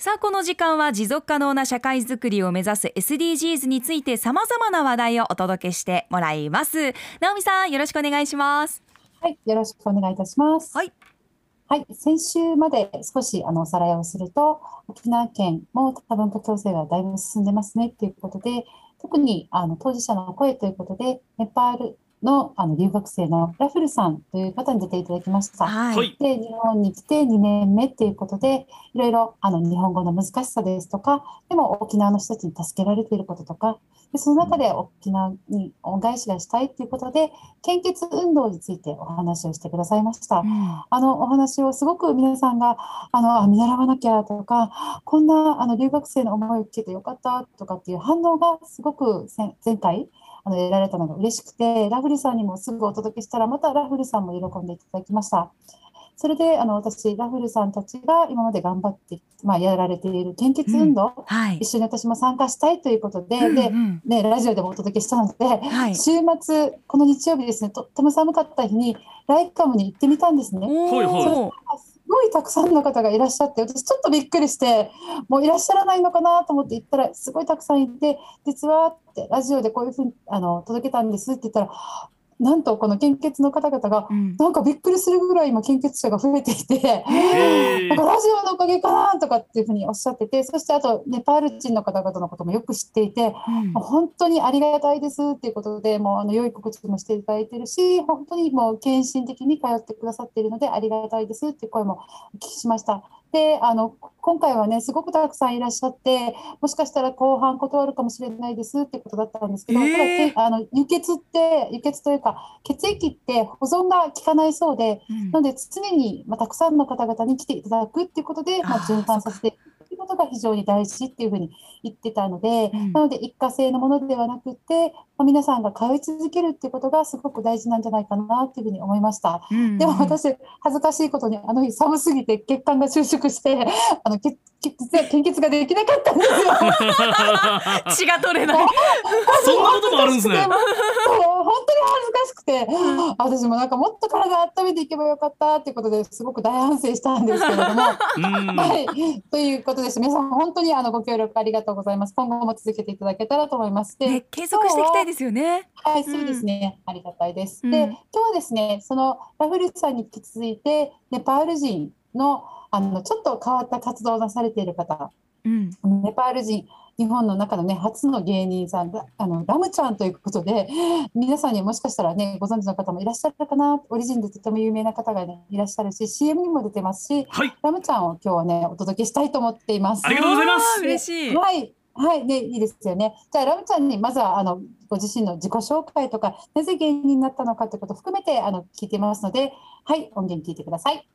さあこの時間は持続可能な社会づくりを目指す SDGs について様々な話題をお届けしてもらいます。直美さんよろしくお願いします。はいよろしくお願いいたします。はい。はい、先週まで少しあのおさらいをすると、沖縄県も多文化共生がだいぶ進んでますねっていうことで、特にあの当事者の声ということで、ネパールのあの留学生のラフルさんという方に出ていただきました。はい、で、日本に来て2年目っていうことで、いろいろあの日本語の難しさですとか、でも沖縄の人たちに助けられていることとか、でその中で沖縄に恩返しがしたいっていうことで、献血運動についてお話をしてくださいました。うんあのお話をすごく皆さんがあのあ見習わなきゃとかこんなあの留学生の思いを聞けてよかったとかっていう反応がすごくせ前回あの得られたのが嬉しくてラフルさんにもすぐお届けしたらまたラフルさんも喜んでいただきました。それであの私ラフルさんたちが今まで頑張って、まあ、やられている献血運動、はい。一緒に私も参加したいということで,、でうんうん。ね、ラジオでもお届けしたので、はい。週末この日曜日ですねとっても寒かった日にライカムに行ってみたんですね。おはいはい。ーすごいたくさんの方がいらっしゃって私ちょっとびっくりしてもういらっしゃらないのかなと思って行ったらすごいたくさんいて実はってラジオでこういうふうにあの届けたんですって言ったらなんとこの献血の方々がうんなんかびっくりするぐらい今献血者が増えていて。なんかラジオのおかげかなとかっていうふうにおっしゃっててそしてあとネパール人の方々のこともよく知っていて本当にありがたいですっていうことで、もうあの良い告知もしていただいてるし、本当にもう献身的に通ってくださっているので、ありがたいですっていう声もお聞きしました。で、あの今回はね、すごくたくさんいらっしゃって、もしかしたら後半断るかもしれないですってことだったんですけど、えー。あの輸血って、輸血というか、血液って保存が効かないそうで、うん。なので常に、まあ、たくさんの方々に来ていただくっていうことで、まあ、循環させてことが非常に大事っていうふうに言ってたので、うんなので一過性のものではなくて、まあ、皆さんが通い続けるっていうことがすごく大事なんじゃないかなっていうふうに思いました。うんでも私、恥ずかしいことに、あの日寒すぎて血管が収縮して、あの血献血ができなかったんですよ。血が取れない そんなこともあるんですねそう本当に恥ずかしくて、私もなんかもっと体温めていけばよかったっていうことですごく大反省したんですけれども、うんはい、ということです。皆さん本当にあのご協力ありがとうございます。今後も続けていただけたらと思います。でね継続していきたいですよねはい、そうですね。ありがたいです。うんで、今日はですね、そのラフルさんに引き続いて、ネパール人のあのちょっと変わった活動をなされている方、うんネパール人、日本の中のね、初の芸人さんが、あのラムちゃんということで、皆さんにもしかしたらね、ご存知の方もいらっしゃるかな、オリジンでとても有名な方がね、いらっしゃるし、CM にも出てますし、はいラムちゃんを今日はね、お届けしたいと思っていますあ。りがとうございます嬉しいはい。はい、ね、いいですよね。じゃあ、ラムちゃんに、まずは、あの、ご自身の自己紹介とか、なぜ芸人になったのかということを含めて、あの、聞いてますので。はい、音源聞いてください。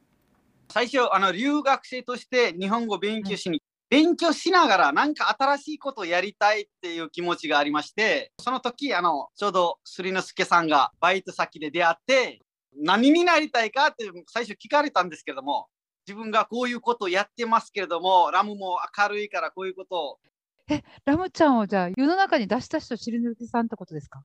最初あの留学生として日本語を勉強しに、勉強しながらなんか新しいことをやりたいっていう気持ちがありましてその時あのちょうどすりのすけさんがバイト先で出会って何になりたいかって最初聞かれたんですけれども自分がこういうことをやってますけれどもラムも明るいからこういうこと。をラムちゃんをじゃあ世の中に出した人、しりぬきさんってことですか？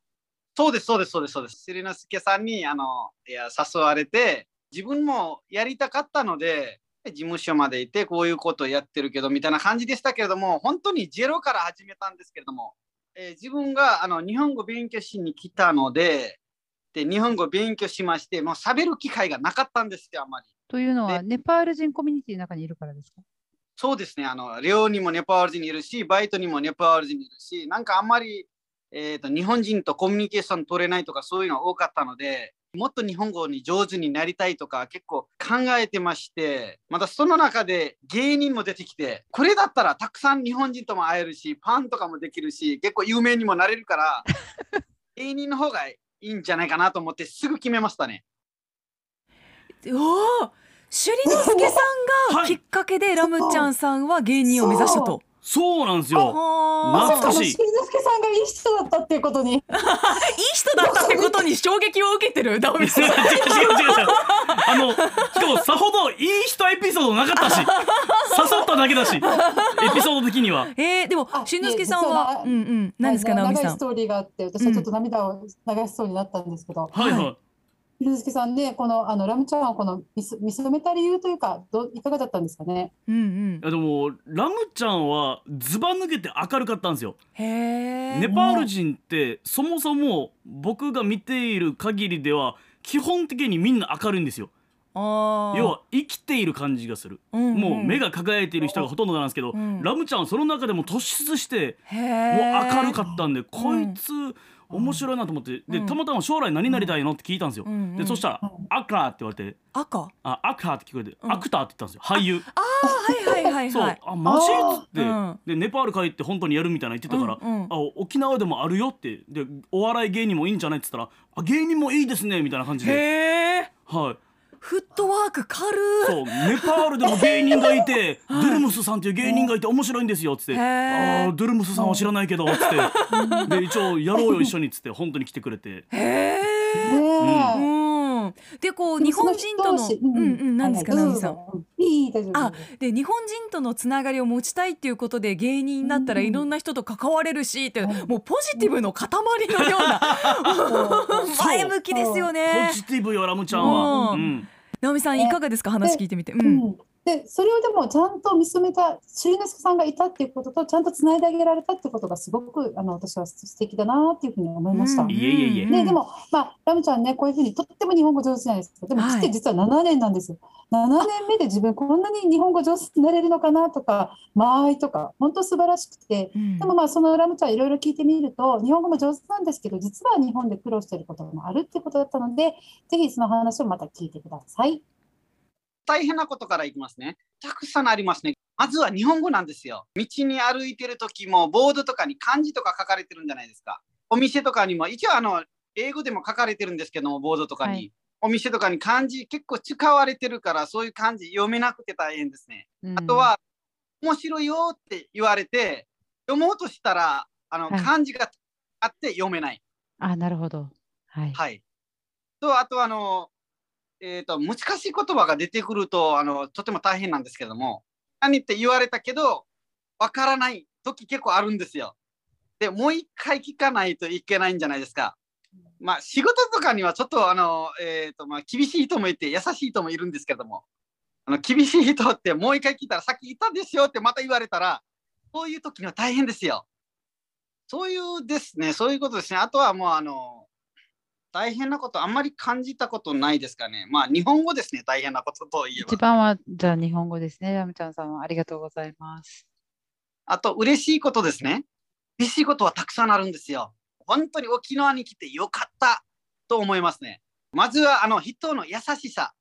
そうですそうですそうですそうです。すりのすけさんにあのいや誘われて自分もやりたかったので事務所までいてこういうことをやってるけどみたいな感じでしたけれども本当にゼロから始めたんですけれども、えー自分があの日本語勉強しに来たのでで日本語勉強しましてもう喋る機会がなかったんですよあんまり。というのは、ネパール人コミュニティの中にいるからですか？そうですねあの寮にもネパール人いるしバイトにもネパール人いるしなんかあんまり、えー、と日本人とコミュニケーション取れないとかそういうの多かったのでもっと日本語に上手になりたいとか結構考えてましてまたその中で芸人も出てきてこれだったらたくさん日本人とも会えるしファンとかもできるし結構有名にもなれるから 芸人の方がいいんじゃないかなと思ってすぐ決めましたね。おお朱里之助さんがはいきっかけでラムちゃんさんは芸人を目指したと。そうなんですよはあ懐かしいしりのすけさんがいい人だったっていうことに。いい人だったってことに衝撃を受けてる？ダオミさん。違う違う違うあのしかもさほどいい人エピソードなかったし誘っただけだしエピソード的にはえー、でもあ朱里之助さんは、うんうん、何ですか。長いストーリーがあって、私はちょっと涙を流しそうになったんですけど。はいはいゆずきさんね、このあのラムちゃんをこの見す見初めた理由というか、どういかがだったんですかね？うんうん。いやでもラムちゃんはズバ抜けて明るかったんですよ。へえネパール人ってそもそも僕が見ている限りでは基本的にみんな明るいんですよ。あー。要は生きている感じがする、うんうん。もう目が輝いている人がほとんどなんですけど、うんラムちゃんはその中でも突出してへもうえ明るかったんで、こいつ面白いなと思って、でうん。たまたま将来何になりたいのって聞いたんですよ、でそしたらうん「アクラー」って言われて。赤「あアクター」って聞こえて「うん。アクター」って言ったんですよ。俳優。あーはいはいはいそう、はいあマジっつって、うん。でネパール帰って本当にやるみたいな言ってたから、あ沖縄でもあるよって。でお笑い芸人もいいんじゃないって言ったらあ芸人もいいですねみたいな感じで、はい、フットワーク軽い。そうネパールでも芸人がいて ドゥルムスさんっていう芸人がいて面白いんですよっつって「へー。あードゥルムスさんは知らないけど」っつって。で一応やろうよ一緒にっつって本当に来てくれて。へえ。うん。でこう日本人とのそうん。うん何ですかはいナミさん。はいいい大丈夫。あで日本人とのつながりを持ちたいっていうことで芸人になったらうん。いろんな人と関われるしって、うん。もうポジティブの塊のような 前向きですよポね。ジティブよラムちゃんは。ううん。ん直美さんいかがですか？話聞いてみて。う、うん。ん、でそれをでもちゃんと見つめた修之助さんがいたっていうこととちゃんとつないであげられたってことがすごくあの私は素敵だなっていうふうに思いました。うんいえいえいえね、でも、まあ、ラムちゃんね、こういうふうにとっても日本語上手じゃないですか。でも、はい来て実は7年なんですよ。7年目で自分こんなに日本語上手になれるのかなとか、間合いとか、本当素晴らしくて。うんでもまあ、そのラムちゃんいろいろ聞いてみると、日本語も上手なんですけど、実は日本で苦労していることもあるってことだったので、ぜひその話をまた聞いてください。大変なことからいきますね。たくさんありますね。まずは日本語なんですよ。道に歩いてる時もボードとかに漢字とか書かれてるんじゃないですか。お店とかにも一応あの英語でも書かれてるんですけどもボードとかに、はいお店とかに漢字結構使われてるからそういう漢字読めなくて大変ですね。うんあとは面白いよって言われて読もうとしたらあのはい漢字があって読めない。あ、なるほど。はい。はい。と、あと、あの、えっ、と、難しい言葉が出てくると、あの、とても大変なんですけども、何って言われたけど、わからない時結構あるんですよ。で、もう一回聞かないといけないんじゃないですか。まあ、仕事とかにはちょっと、あの、えっ、と、まあ、厳しい人もいて、優しい人もいるんですけども、あの、厳しい人ってもう一回聞いたら、さっき言ったでしょってまた言われたら、そういう時には大変ですよ。そういうですね、そういうことですね。あとはもう、あの、大変なことあんまり感じたことないですかね。まあ日本語ですね、大変なことといえば。一番は、じゃあ日本語ですね。ラムちゃんさんはありがとうございます。あと嬉しいことですね。嬉しいことはたくさんあるんですよ。本当に沖縄に来てよかったと思いますね。まずはあの人の優しさ。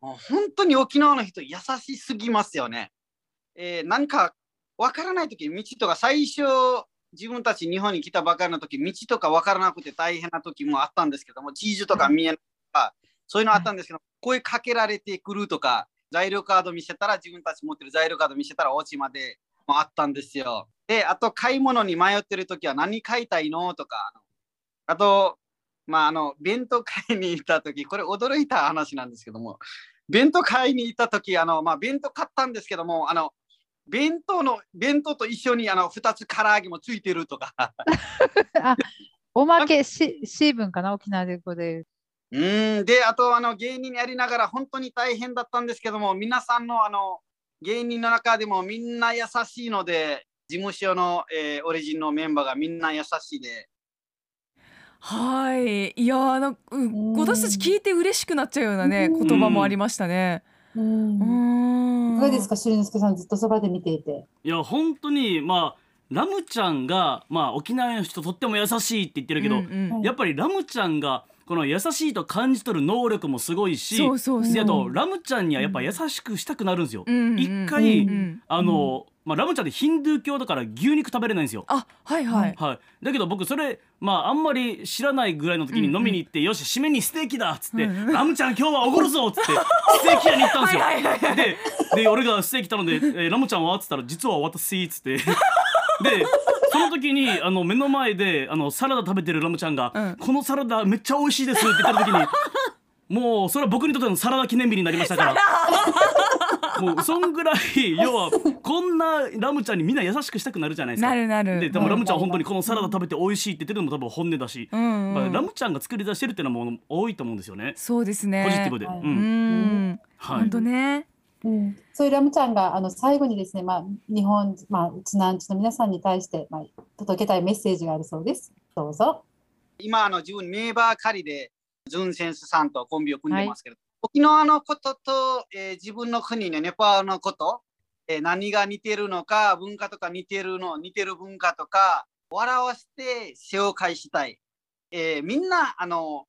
もう本当に沖縄の人優しすぎますよね。えーなんかわからない時道とか最初自分たち日本に来たばかりの時道とかわからなくて大変な時もあったんですけども地図とか見えないとかそういうのあったんですけど、声かけられてくるとか材料カード見せたら自分たち持ってる材料カード見せたらお家までもあったんですよ。であと買い物に迷ってる時は何買いたいのとかあとまああの弁当買いに行った時これ驚いた話なんですけども弁当買いに行った時あのまあ弁当買ったんですけどもあの弁当の弁当と一緒にあの2つ唐揚げもついてるとか。あ、おまけ、し、シーブンかな沖縄でこで。うーん。であとあの芸人やりながら本当に大変だったんですけども皆さんのあの芸人の中でもみんな優しいので事務所の、えーオリジンのメンバーがみんな優しいで。はい。いやーなんかうん私たち聞いて嬉しくなっちゃうようなねうん。言葉もありましたね。うん。うーん。いかがですか、修之助さん、ずっとそばで見ていて。いや本当にまあラムちゃんがまあ沖縄の人とっても優しいって言ってるけど、うんうん。やっぱりラムちゃんがこの優しいと感じ取る能力もすごいしそうそうそう。であとラムちゃんにはやっぱ優しくしたくなるんですよ。うんうん一回、うんあの、まあ、ラムちゃんってヒンドゥー教だから牛肉食べれないんですよ。あはいはい。はい、だけど僕それまああんまり知らないぐらいの時に飲みに行って、よし締めにステーキだっつって、うんうんラムちゃん今日はおごるぞっつって ステーキ屋に行ったんですよ。はいはいはいでで俺がステーキ頼んで「えーラムちゃんは?」っつったら「実は私」っつって でその時にあの目の前であのサラダ食べてるラムちゃんが「うんこのサラダめっちゃ美味しいです」って言った時にもうそれは僕にとってのサラダ記念日になりましたからもうそんぐらい要はこんなラムちゃんにみんな優しくしたくなるじゃないですか。なるなる。ででもラムちゃんは本当にこのサラダ食べて美味しいって言ってるのも多分本音だし、うん。うんまあラムちゃんが作り出してるっていうのはもう多いと思うんですよね。そうですね。ポジティブで、はい。うん。うん。はい。本当ね。うん、そういうラムちゃんがあの最後にですね、まあ、日本、まあ、うちなんちの皆さんに対して、まあ、届けたいメッセージがあるそうです。どうぞ。今あの自分ネイバー狩りでジュンセンスさんとコンビを組んでますけど、沖縄のことと、えー自分の国ねネパールのこと、えー何が似てるのか文化とか似てるの似てる文化とか笑わせて紹介したい、えーみんなあの、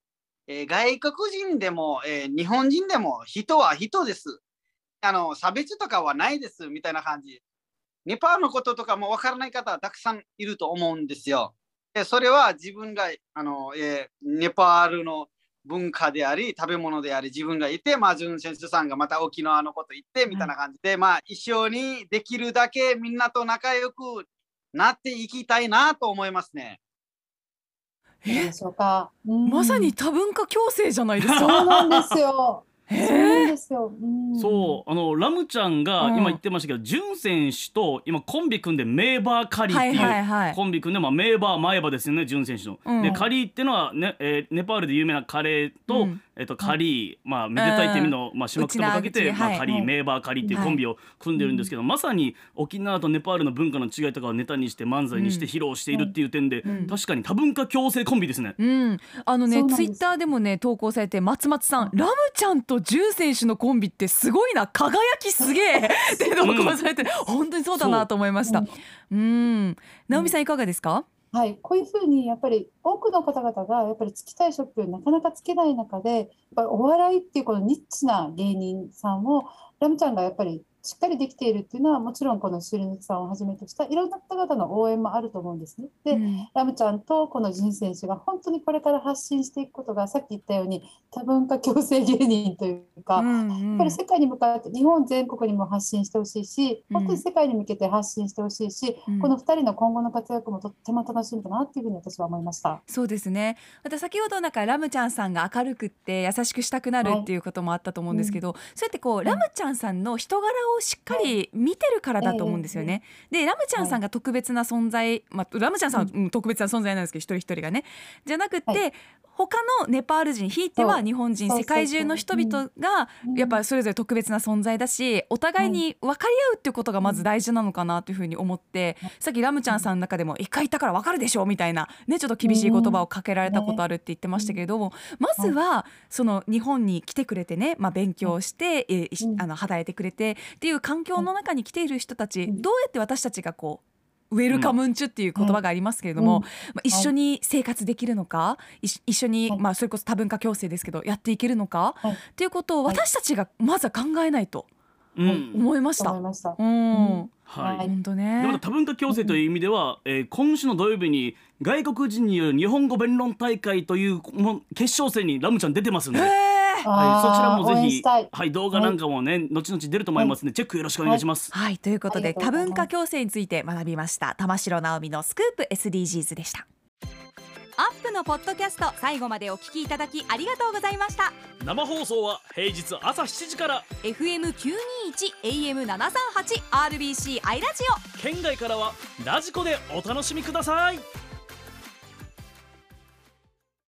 え外国人でも、え日本人でも人は人です。あの差別とかはないですみたいな感じ。ネパールのこととかもわからない方はたくさんいると思うんですよ。でそれは自分があの、えネパールの文化であり食べ物であり自分がいて、まあ、ジュン先生さんがまた沖縄のこと言ってみたいな感じで、まあ一緒にできるだけみんなと仲良くなっていきたいなと思いますね。どうでしょうか。うんまさに多文化共生じゃないですそうかなんですよ。へそうですよ。うん。そうあのラムちゃんがうん。今言ってましたけど、ジュン選手と今コンビ組んでメーバーカリーっていう、コンビ組んで、まあ、メーバー前歯ですよねジュン選手の。うん。でカリーっていうのはね、えーネパールで有名なカレーと、うんえっとカリー、まあめでたいって意味の、まあ種目ともかけて、まあ、カリー、はい。メーバーカリーっていうコンビを組んでるんですけど、まさに沖縄とネパールの文化の違いとかをネタにして漫才にして披露しているっていう点で、うん。確かに多文化共生コンビですね。うん、あのねツイッターでもね投稿されて松松さん、ラムちゃんとジュン選手のコンビってすごいな輝きすげえ って投稿されて、本当にそうだなと思いました。う。ん、直美さん。いかがですか？はい、こういうふうにやっぱり多くの方々がやっぱりつきたいショップなかなかつけない中でやっぱりお笑いっていうこのニッチな芸人さんをラムちゃんがやっぱりしっかりできているっていうのはもちろんこのシルヌキさんをはじめとしたいろんな方々の応援もあると思うんですね。で、うんラムちゃんとこのジン選手が本当にこれから発信していくことがさっき言ったように多文化共生芸人というか、うんうん。やっぱり世界に向かって日本全国にも発信してほしいし、うん。本当に世界に向けて発信してほしいし、うん。この2人の今後の活躍もとっても楽しみだなっていうふうに私は思いました。そうですね。また先ほどなんかラムちゃんさんが明るくって優しくしたくなるはい。っていうこともあったと思うんですけど、そうやってこうラムちゃんさんの人柄をしっかり見てるからだと思うんですよね。でラムちゃんさんが特別な存在、まあラムちゃんさんはうん特別な存在なんですけど一人一人がねじゃなくて、は他のネパール人ひいては日本人世界中の人々がうん。やっぱそれぞれ特別な存在だしお互いに分かり合うっていうことがまず大事なのかなというふうに思ってさっきラムちゃんさんの中でも一回言ったから分かるでしょみたいなねちょっと厳しい言葉をかけられたことあるって言ってましたけれどもまずはその日本に来てくれてねまあ勉強してえーあの働いてくれてっていう環境の中に来ている人たちうん。どうやって私たちがこうウェルカムンチュっていう言葉がありますけれども、うん。まあ、一緒に生活できるのか、一緒に、はい。まあ、それこそ多文化共生ですけどやっていけるのか、はい。っていうことをはい。私たちがまずは考えないとうん。思いました。思いました。うん、はい。はい。本当でまたね。多文化共生という意味では、えー今週の土曜日に外国人による日本語弁論大会というも決勝戦にラムちゃん出てますんで、へはい、ーそちらもあー応ぜひ援したい、はい、動画なんかもね、後々出ると思いますので、チェックよろしくお願いします。はいということでとうございます。文化共生について学びました。玉城直美のスクープ SDGs でした。アップのポッドキャスト最後までお聞きいただきありがとうございました。生放送は平日朝7時から。FM921 AM738 RBC アイラジオ。県外からはラジコでお楽しみください